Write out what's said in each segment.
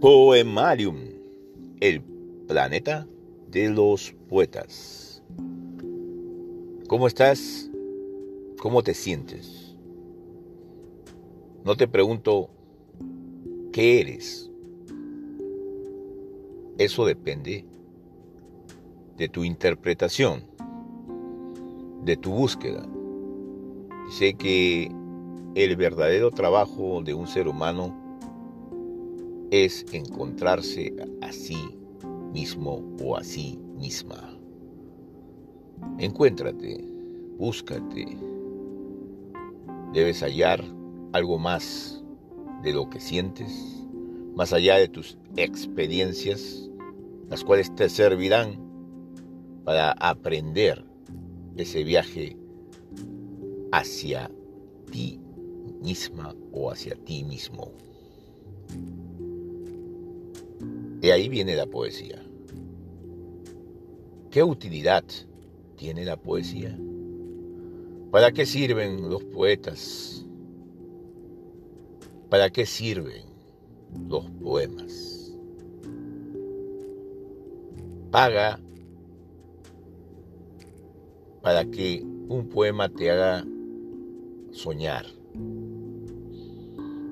Poemarium, el planeta de los poetas. ¿Cómo estás? ¿Cómo te sientes? No te pregunto qué eres. Eso depende de tu interpretación, de tu búsqueda. Sé que el verdadero trabajo de un ser humano es encontrarse a sí mismo o a sí misma. Encuéntrate, búscate. Debes hallar algo más de lo que sientes, más allá de tus experiencias, las cuales te servirán para aprender ese viaje hacia ti misma o hacia ti mismo. De ahí viene la poesía. ¿Qué utilidad tiene la poesía? ¿Para qué sirven los poetas? ¿Para qué sirven los poemas? Paga para que un poema te haga soñar,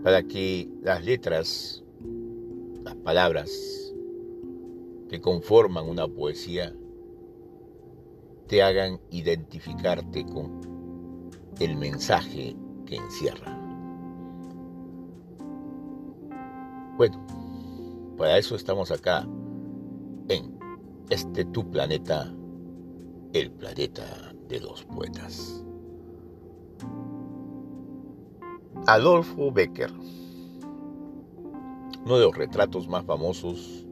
para que las letras, palabras, que conforman una poesía te hagan identificarte con el mensaje que encierra. Bueno, para eso estamos acá en este tu planeta, el planeta de los poetas. Adolfo Becker, uno de los retratos más famosos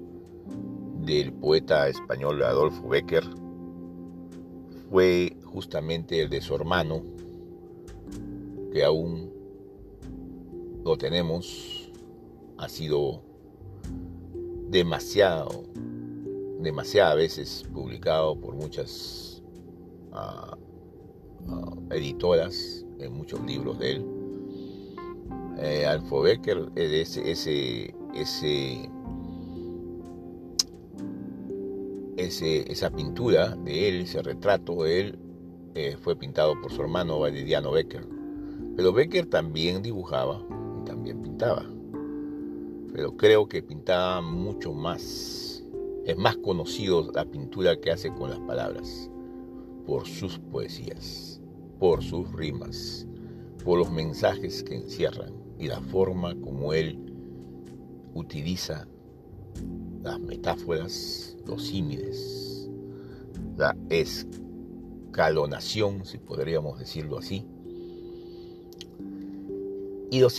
del poeta español Adolfo Becker fue justamente el de su hermano, que aún lo tenemos, ha sido demasiado, demasiadas veces publicado por muchas ah, ah, editoras en muchos libros de él. Eh, Adolfo Becker, ese, ese, ese esa pintura de él, ese retrato de él, eh, fue pintado por su hermano Valeriano Becker. Pero Becker también dibujaba y también pintaba. Pero creo que pintaba mucho más. Es más conocido la pintura que hace con las palabras, por sus poesías, por sus rimas, por los mensajes que encierran y la forma como él utiliza las metáforas, los símiles, la escalonación, si podríamos decirlo así, y los,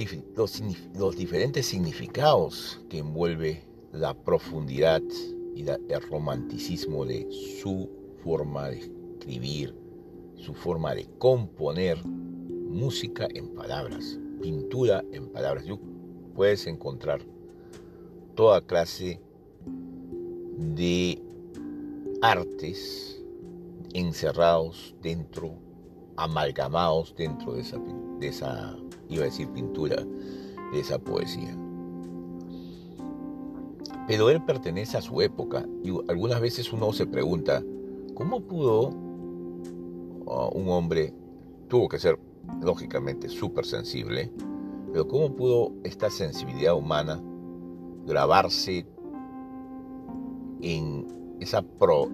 diferentes significados que envuelve la profundidad y el romanticismo de su forma de escribir, su forma de componer música en palabras, pintura en palabras. puedes encontrar toda clase de artes encerrados dentro, amalgamados dentro de esa, de esa, iba a decir pintura, de esa poesía. Pero él pertenece a su época y algunas veces uno se pregunta, ¿cómo pudo uh, un hombre, tuvo que ser lógicamente súper sensible, pero cómo pudo esta sensibilidad humana grabarse en esa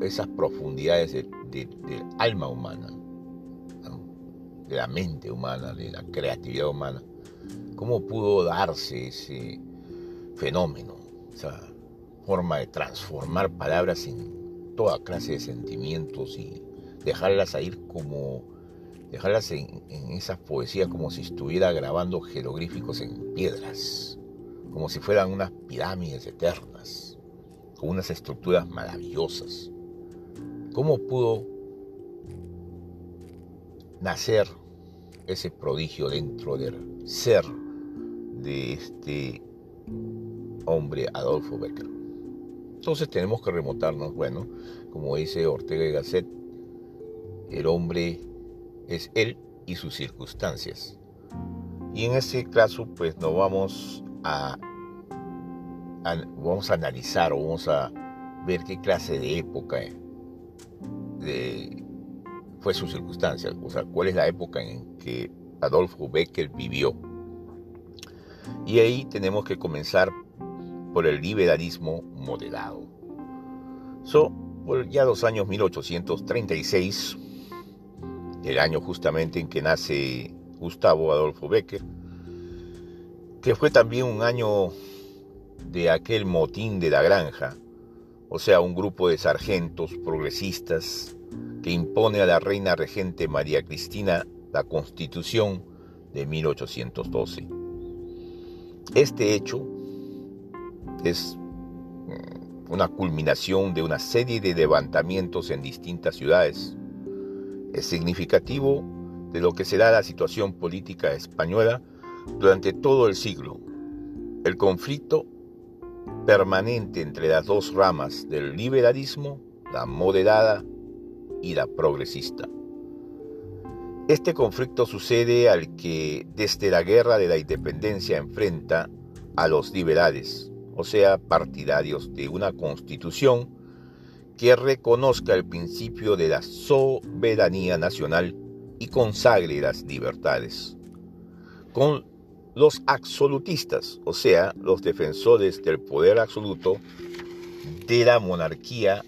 esas profundidades del alma humana, de la mente humana, de la creatividad humana. ¿Cómo pudo darse ese fenómeno, esa forma de transformar palabras en toda clase de sentimientos y dejarlas ir como, dejarlas en, en esas poesías como si estuviera grabando jeroglíficos en piedras, como si fueran unas pirámides eternas? unas estructuras maravillosas. ¿Cómo pudo nacer ese prodigio dentro del ser de este hombre Adolfo Becker? Entonces tenemos que remontarnos, bueno, como dice Ortega y Gasset, el hombre es él y sus circunstancias. Y en ese caso, pues nos vamos a vamos a analizar o vamos a ver qué clase de época fue su circunstancia, o sea, cuál es la época en que Adolfo Becker vivió. Y ahí tenemos que comenzar por el liberalismo moderado. So, por ya los años 1836, el año justamente en que nace Gustavo Adolfo Becker, que fue también un año de aquel motín de la granja, o sea, un grupo de sargentos progresistas que impone a la reina regente María Cristina la constitución de 1812. Este hecho es mm, una culminación de una serie de levantamientos en distintas ciudades. Es significativo de lo que será la situación política española durante todo el siglo. El conflicto permanente entre las dos ramas del liberalismo, la moderada y la progresista. Este conflicto sucede al que desde la guerra de la independencia enfrenta a los liberales, o sea, partidarios de una constitución que reconozca el principio de la soberanía nacional y consagre las libertades. Los absolutistas, o sea, los defensores del poder absoluto, de la monarquía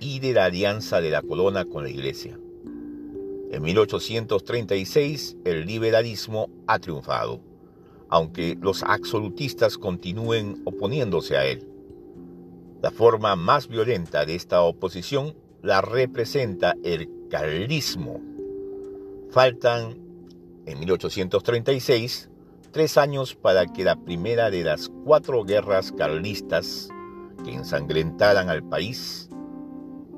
y de la alianza de la corona con la iglesia. En 1836 el liberalismo ha triunfado, aunque los absolutistas continúen oponiéndose a él. La forma más violenta de esta oposición la representa el carlismo. Faltan, en 1836, tres años para que la primera de las cuatro guerras carlistas que ensangrentaran al país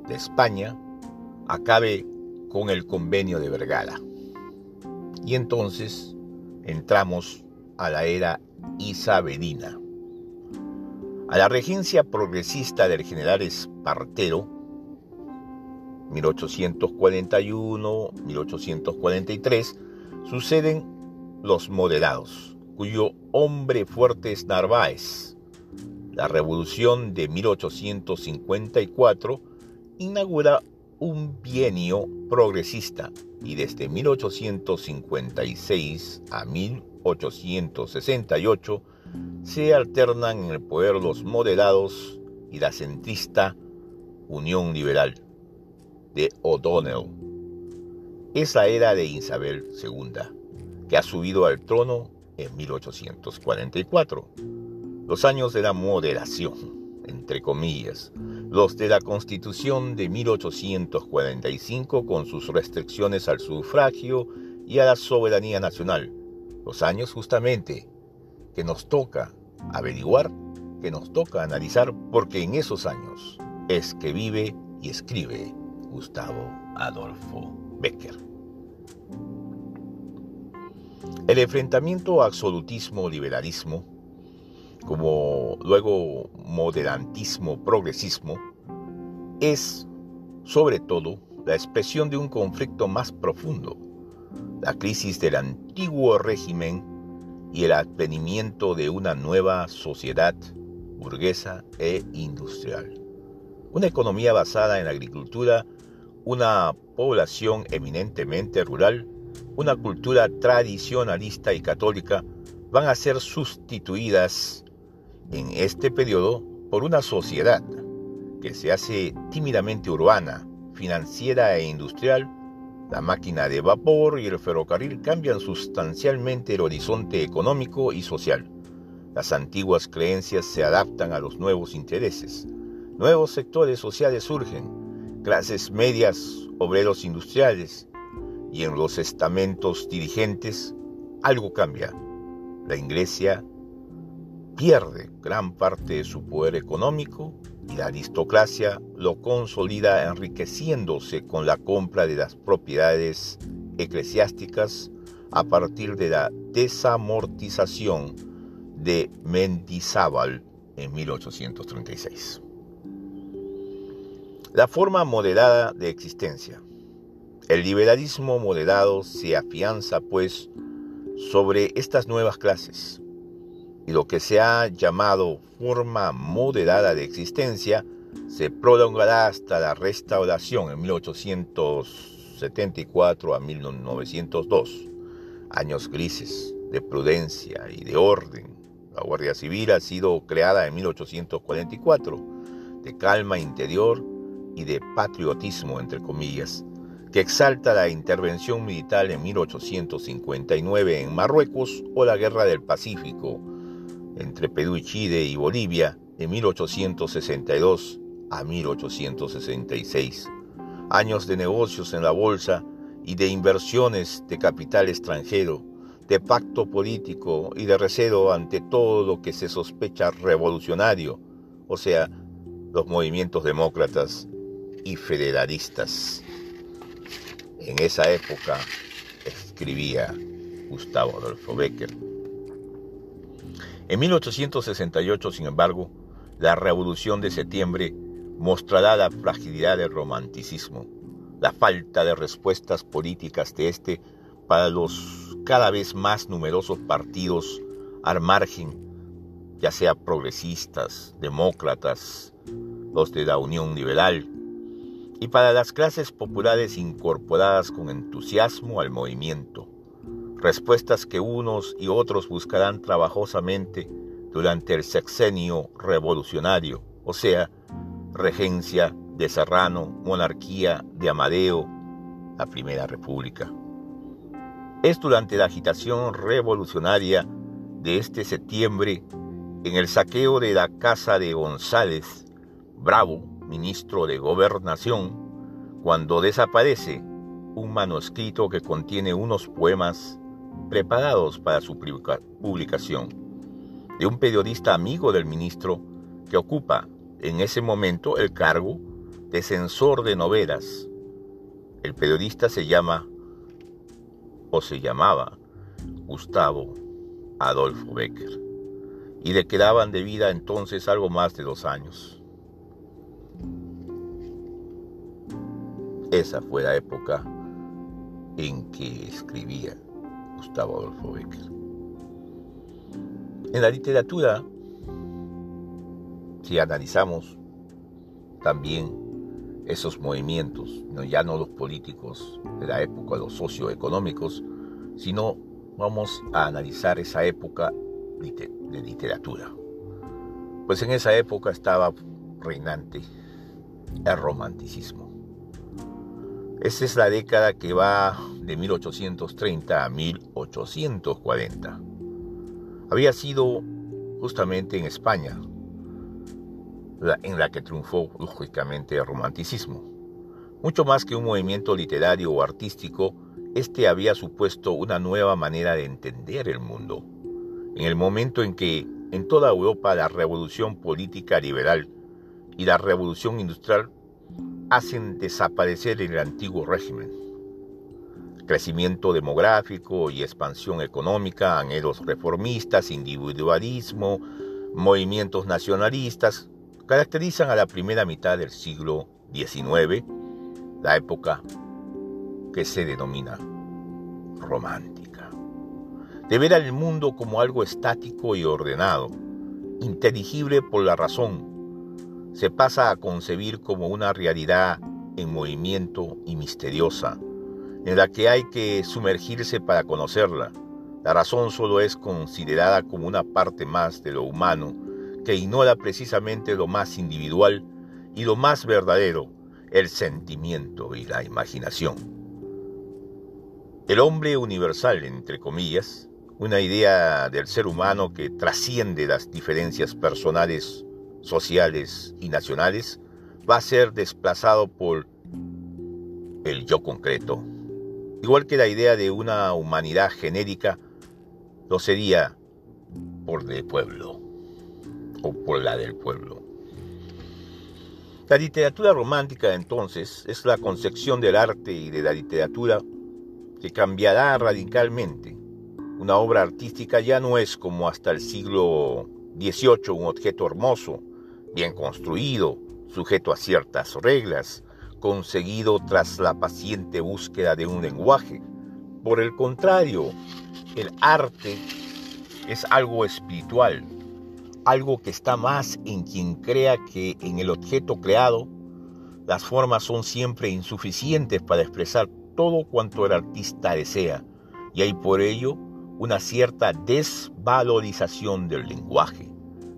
de España acabe con el convenio de Vergara. Y entonces entramos a la era isabelina. A la regencia progresista del general Espartero, 1841-1843, suceden los moderados, cuyo hombre fuerte es Narváez. La revolución de 1854 inaugura un bienio progresista y desde 1856 a 1868 se alternan en el poder los moderados y la centrista Unión Liberal de O'Donnell. Esa era de Isabel II, que ha subido al trono en 1844. Los años de la moderación entre comillas, los de la Constitución de 1845 con sus restricciones al sufragio y a la soberanía nacional, los años justamente que nos toca averiguar, que nos toca analizar, porque en esos años es que vive y escribe Gustavo Adolfo Becker. El enfrentamiento absolutismo-liberalismo como luego moderantismo, progresismo, es sobre todo la expresión de un conflicto más profundo, la crisis del antiguo régimen y el advenimiento de una nueva sociedad burguesa e industrial. Una economía basada en la agricultura, una población eminentemente rural, una cultura tradicionalista y católica van a ser sustituidas en este periodo por una sociedad que se hace tímidamente urbana, financiera e industrial, la máquina de vapor y el ferrocarril cambian sustancialmente el horizonte económico y social. Las antiguas creencias se adaptan a los nuevos intereses. Nuevos sectores sociales surgen, clases medias, obreros industriales, y en los estamentos dirigentes algo cambia. La iglesia pierde gran parte de su poder económico y la aristocracia lo consolida enriqueciéndose con la compra de las propiedades eclesiásticas a partir de la desamortización de Mendizábal en 1836. La forma moderada de existencia. El liberalismo moderado se afianza, pues, sobre estas nuevas clases, y lo que se ha llamado forma moderada de existencia se prolongará hasta la restauración en 1874 a 1902, años grises de prudencia y de orden. La Guardia Civil ha sido creada en 1844, de calma interior y de patriotismo, entre comillas, que exalta la intervención militar en 1859 en Marruecos o la Guerra del Pacífico entre Perú y Chile y Bolivia de 1862 a 1866. Años de negocios en la bolsa y de inversiones de capital extranjero, de pacto político y de recelo ante todo lo que se sospecha revolucionario, o sea, los movimientos demócratas y federalistas. En esa época escribía Gustavo Adolfo Becker. En 1868, sin embargo, la Revolución de Septiembre mostrará la fragilidad del romanticismo, la falta de respuestas políticas de este para los cada vez más numerosos partidos al margen, ya sea progresistas, demócratas, los de la Unión Liberal, y para las clases populares incorporadas con entusiasmo al movimiento, respuestas que unos y otros buscarán trabajosamente durante el sexenio revolucionario, o sea, regencia de Serrano, monarquía de Amadeo, la Primera República. Es durante la agitación revolucionaria de este septiembre, en el saqueo de la casa de González, Bravo, ministro de Gobernación, cuando desaparece un manuscrito que contiene unos poemas preparados para su publicación, de un periodista amigo del ministro que ocupa en ese momento el cargo de censor de novelas. El periodista se llama o se llamaba Gustavo Adolfo Becker y le quedaban de vida entonces algo más de dos años. Esa fue la época en que escribía Gustavo Adolfo Becker. En la literatura, si analizamos también esos movimientos, ya no los políticos de la época, los socioeconómicos, sino vamos a analizar esa época de literatura. Pues en esa época estaba reinante el romanticismo. Esa es la década que va de 1830 a 1840. Había sido justamente en España en la que triunfó lógicamente el romanticismo. Mucho más que un movimiento literario o artístico, este había supuesto una nueva manera de entender el mundo. En el momento en que en toda Europa la revolución política liberal y la revolución industrial hacen desaparecer el antiguo régimen. Crecimiento demográfico y expansión económica, anhelos reformistas, individualismo, movimientos nacionalistas, caracterizan a la primera mitad del siglo XIX, la época que se denomina romántica. De ver al mundo como algo estático y ordenado, inteligible por la razón, se pasa a concebir como una realidad en movimiento y misteriosa, en la que hay que sumergirse para conocerla. La razón solo es considerada como una parte más de lo humano, que ignora precisamente lo más individual y lo más verdadero, el sentimiento y la imaginación. El hombre universal, entre comillas, una idea del ser humano que trasciende las diferencias personales sociales y nacionales, va a ser desplazado por el yo concreto. Igual que la idea de una humanidad genérica lo sería por el pueblo o por la del pueblo. La literatura romántica entonces es la concepción del arte y de la literatura que cambiará radicalmente. Una obra artística ya no es como hasta el siglo XVIII un objeto hermoso, bien construido, sujeto a ciertas reglas, conseguido tras la paciente búsqueda de un lenguaje. Por el contrario, el arte es algo espiritual, algo que está más en quien crea que en el objeto creado las formas son siempre insuficientes para expresar todo cuanto el artista desea y hay por ello una cierta desvalorización del lenguaje.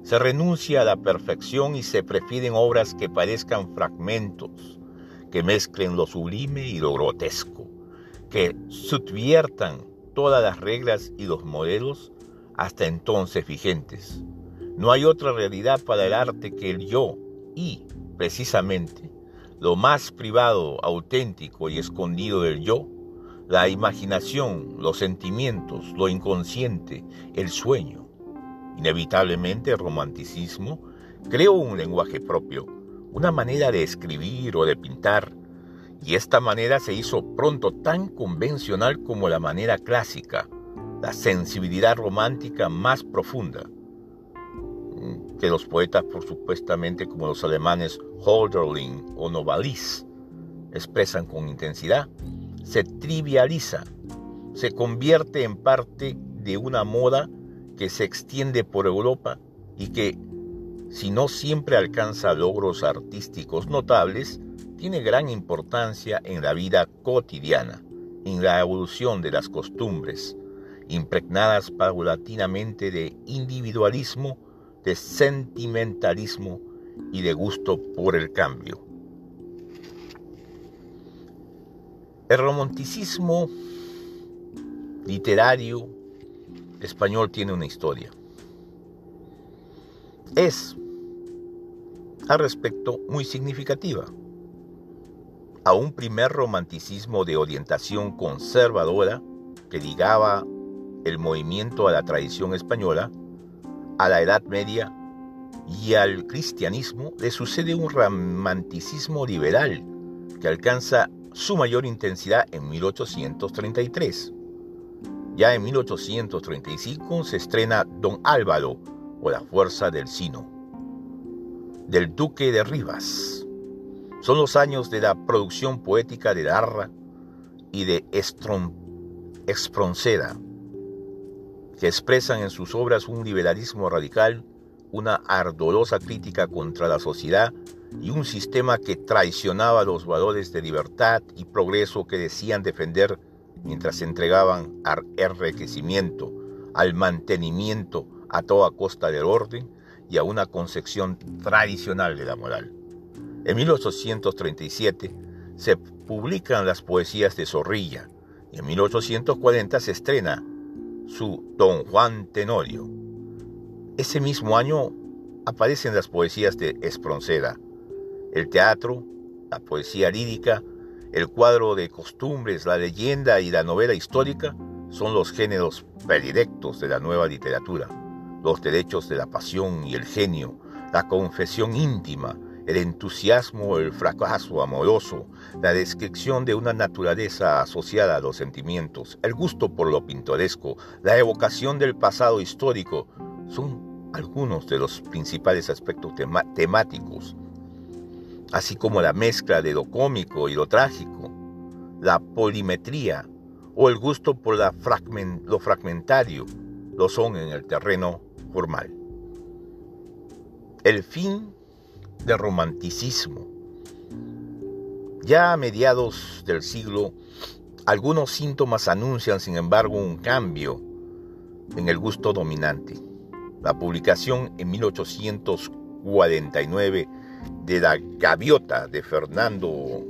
Se renuncia a la perfección y se prefieren obras que parezcan fragmentos, que mezclen lo sublime y lo grotesco, que subviertan todas las reglas y los modelos hasta entonces vigentes. No hay otra realidad para el arte que el yo y, precisamente, lo más privado, auténtico y escondido del yo, la imaginación, los sentimientos, lo inconsciente, el sueño. Inevitablemente el romanticismo creó un lenguaje propio, una manera de escribir o de pintar, y esta manera se hizo pronto tan convencional como la manera clásica, la sensibilidad romántica más profunda, que los poetas, por supuestamente como los alemanes Holderlin o Novalis, expresan con intensidad, se trivializa, se convierte en parte de una moda que se extiende por Europa y que, si no siempre alcanza logros artísticos notables, tiene gran importancia en la vida cotidiana, en la evolución de las costumbres, impregnadas paulatinamente de individualismo, de sentimentalismo y de gusto por el cambio. El romanticismo literario español tiene una historia. Es, al respecto, muy significativa. A un primer romanticismo de orientación conservadora que ligaba el movimiento a la tradición española, a la Edad Media y al cristianismo le sucede un romanticismo liberal que alcanza su mayor intensidad en 1833. Ya en 1835 se estrena Don Álvaro o La Fuerza del Sino, del Duque de Rivas. Son los años de la producción poética de Darra y de Espronceda, que expresan en sus obras un liberalismo radical, una ardorosa crítica contra la sociedad y un sistema que traicionaba los valores de libertad y progreso que decían defender mientras entregaban enriquecimiento, al mantenimiento a toda costa del orden y a una concepción tradicional de la moral. En 1837 se publican las poesías de Zorrilla y en 1840 se estrena su Don Juan Tenorio. Ese mismo año aparecen las poesías de Espronceda, el teatro, la poesía lírica, el cuadro de costumbres, la leyenda y la novela histórica son los géneros predilectos de la nueva literatura. Los derechos de la pasión y el genio, la confesión íntima, el entusiasmo, el fracaso amoroso, la descripción de una naturaleza asociada a los sentimientos, el gusto por lo pintoresco, la evocación del pasado histórico, son algunos de los principales aspectos temáticos así como la mezcla de lo cómico y lo trágico, la polimetría o el gusto por lo fragmentario, lo son en el terreno formal. El fin del romanticismo. Ya a mediados del siglo, algunos síntomas anuncian, sin embargo, un cambio en el gusto dominante. La publicación en 1849 de la gaviota de Fernando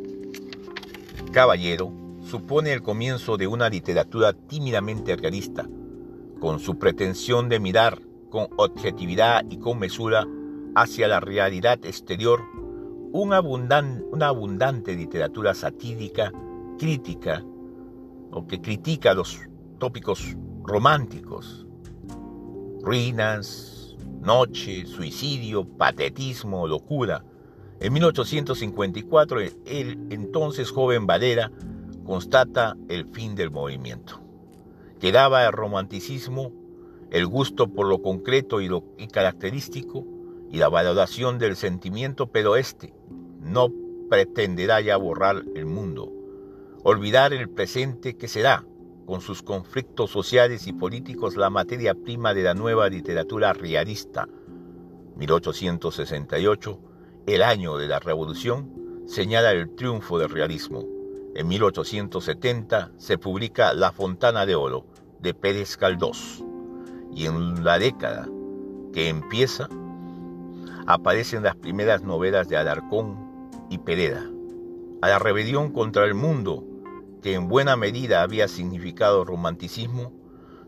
Caballero supone el comienzo de una literatura tímidamente realista, con su pretensión de mirar con objetividad y con mesura hacia la realidad exterior, una abundante, literatura satírica, crítica, o que critica los tópicos románticos, ruinas, noche, suicidio, patetismo, locura. En 1854, el entonces joven Valera constata el fin del movimiento. Quedaba el romanticismo, el gusto por lo concreto y lo característico, y la valoración del sentimiento, pero este no pretenderá ya borrar el mundo, olvidar el presente que será, con sus conflictos sociales y políticos la materia prima de la nueva literatura realista. 1868, el año de la Revolución, señala el triunfo del realismo. En 1870 se publica La Fontana de Oro de Pérez Caldós. Y en la década que empieza, aparecen las primeras novelas de Alarcón y Pereda. A la rebelión contra el mundo que en buena medida había significado romanticismo,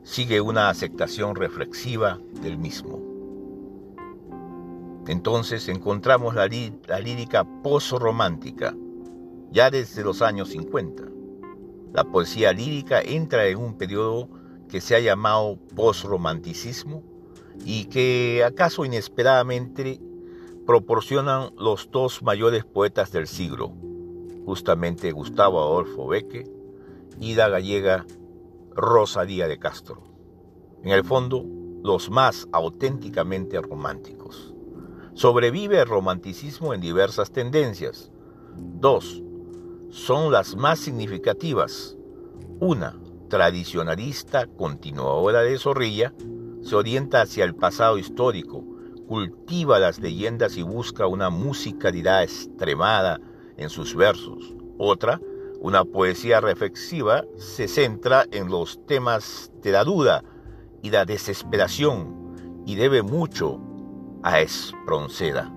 sigue una aceptación reflexiva del mismo. Entonces encontramos la, lírica post-romántica, ya desde los años 50. La poesía lírica entra en un periodo que se ha llamado post-romanticismo y que acaso inesperadamente proporcionan los dos mayores poetas del siglo, justamente Gustavo Adolfo Beque y la gallega Rosa Díaz de Castro. En el fondo, los más auténticamente románticos. Sobrevive el romanticismo en diversas tendencias. Dos, son las más significativas. Una, tradicionalista, continuadora de Zorrilla, se orienta hacia el pasado histórico, cultiva las leyendas y busca una musicalidad extremada en sus versos. Otra, una poesía reflexiva, se centra en los temas de la duda y la desesperación y debe mucho a Espronceda.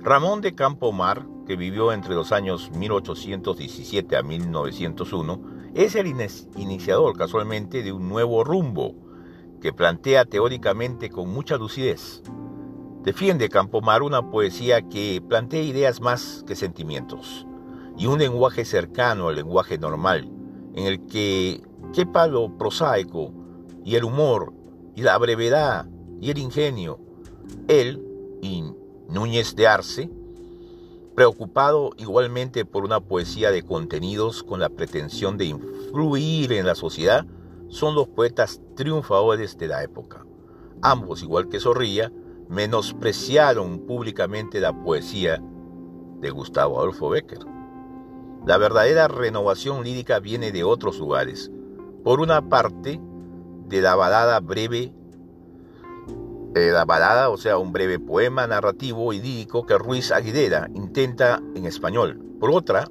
Ramón de Campomar, que vivió entre los años 1817 a 1901, es el iniciador casualmente de un nuevo rumbo que plantea teóricamente con mucha lucidez Defiende Campomar una poesía que plantea ideas más que sentimientos y un lenguaje cercano al lenguaje normal, en el que quepa lo prosaico y el humor y la brevedad y el ingenio. Él y Núñez de Arce, preocupado igualmente por una poesía de contenidos con la pretensión de influir en la sociedad, son los poetas triunfadores de la época. Ambos, igual que Zorrilla, menospreciaron públicamente la poesía de Gustavo Adolfo Becker. La verdadera renovación lírica viene de otros lugares. Por una parte, de la balada breve, eh, la balada, o sea, un breve poema narrativo y lírico que Ruiz Aguilera intenta en español. Por otra,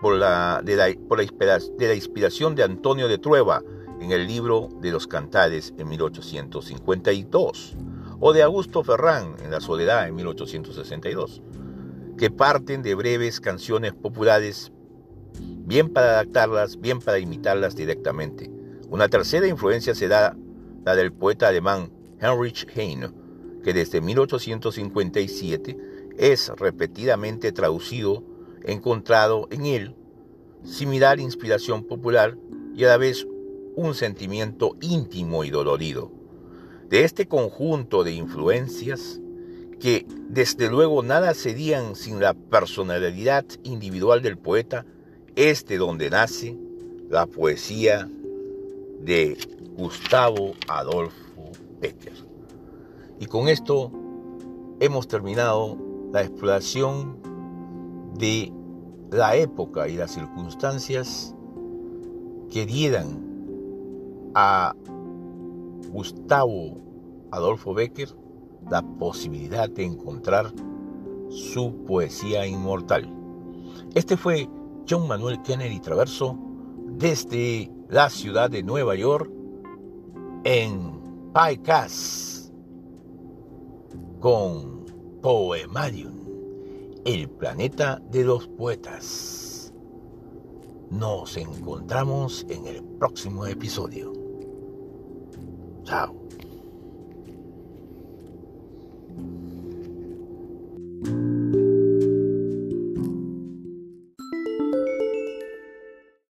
por la, de, la, inspiración de Antonio de Trueba en el libro de los Cantares en 1852 o de Augusto Ferrán en La Soledad en 1862, que parten de breves canciones populares, bien para adaptarlas, bien para imitarlas directamente. Una tercera influencia será la del poeta alemán Heinrich Heine, que desde 1857 es repetidamente traducido, encontrado en él similar inspiración popular y a la vez un sentimiento íntimo y dolorido de este conjunto de influencias que desde luego nada serían sin la personalidad individual del poeta, es de donde nace la poesía de Gustavo Adolfo Becker. Y con esto hemos terminado la exploración de la época y las circunstancias que dieran a Gustavo Adolfo Becker la posibilidad de encontrar su poesía inmortal. Este fue John Manuel Kennedy Traverso desde la ciudad de Nueva York en PyCast con Poemarium, el planeta de los poetas. Nos encontramos en el próximo episodio. Ciao.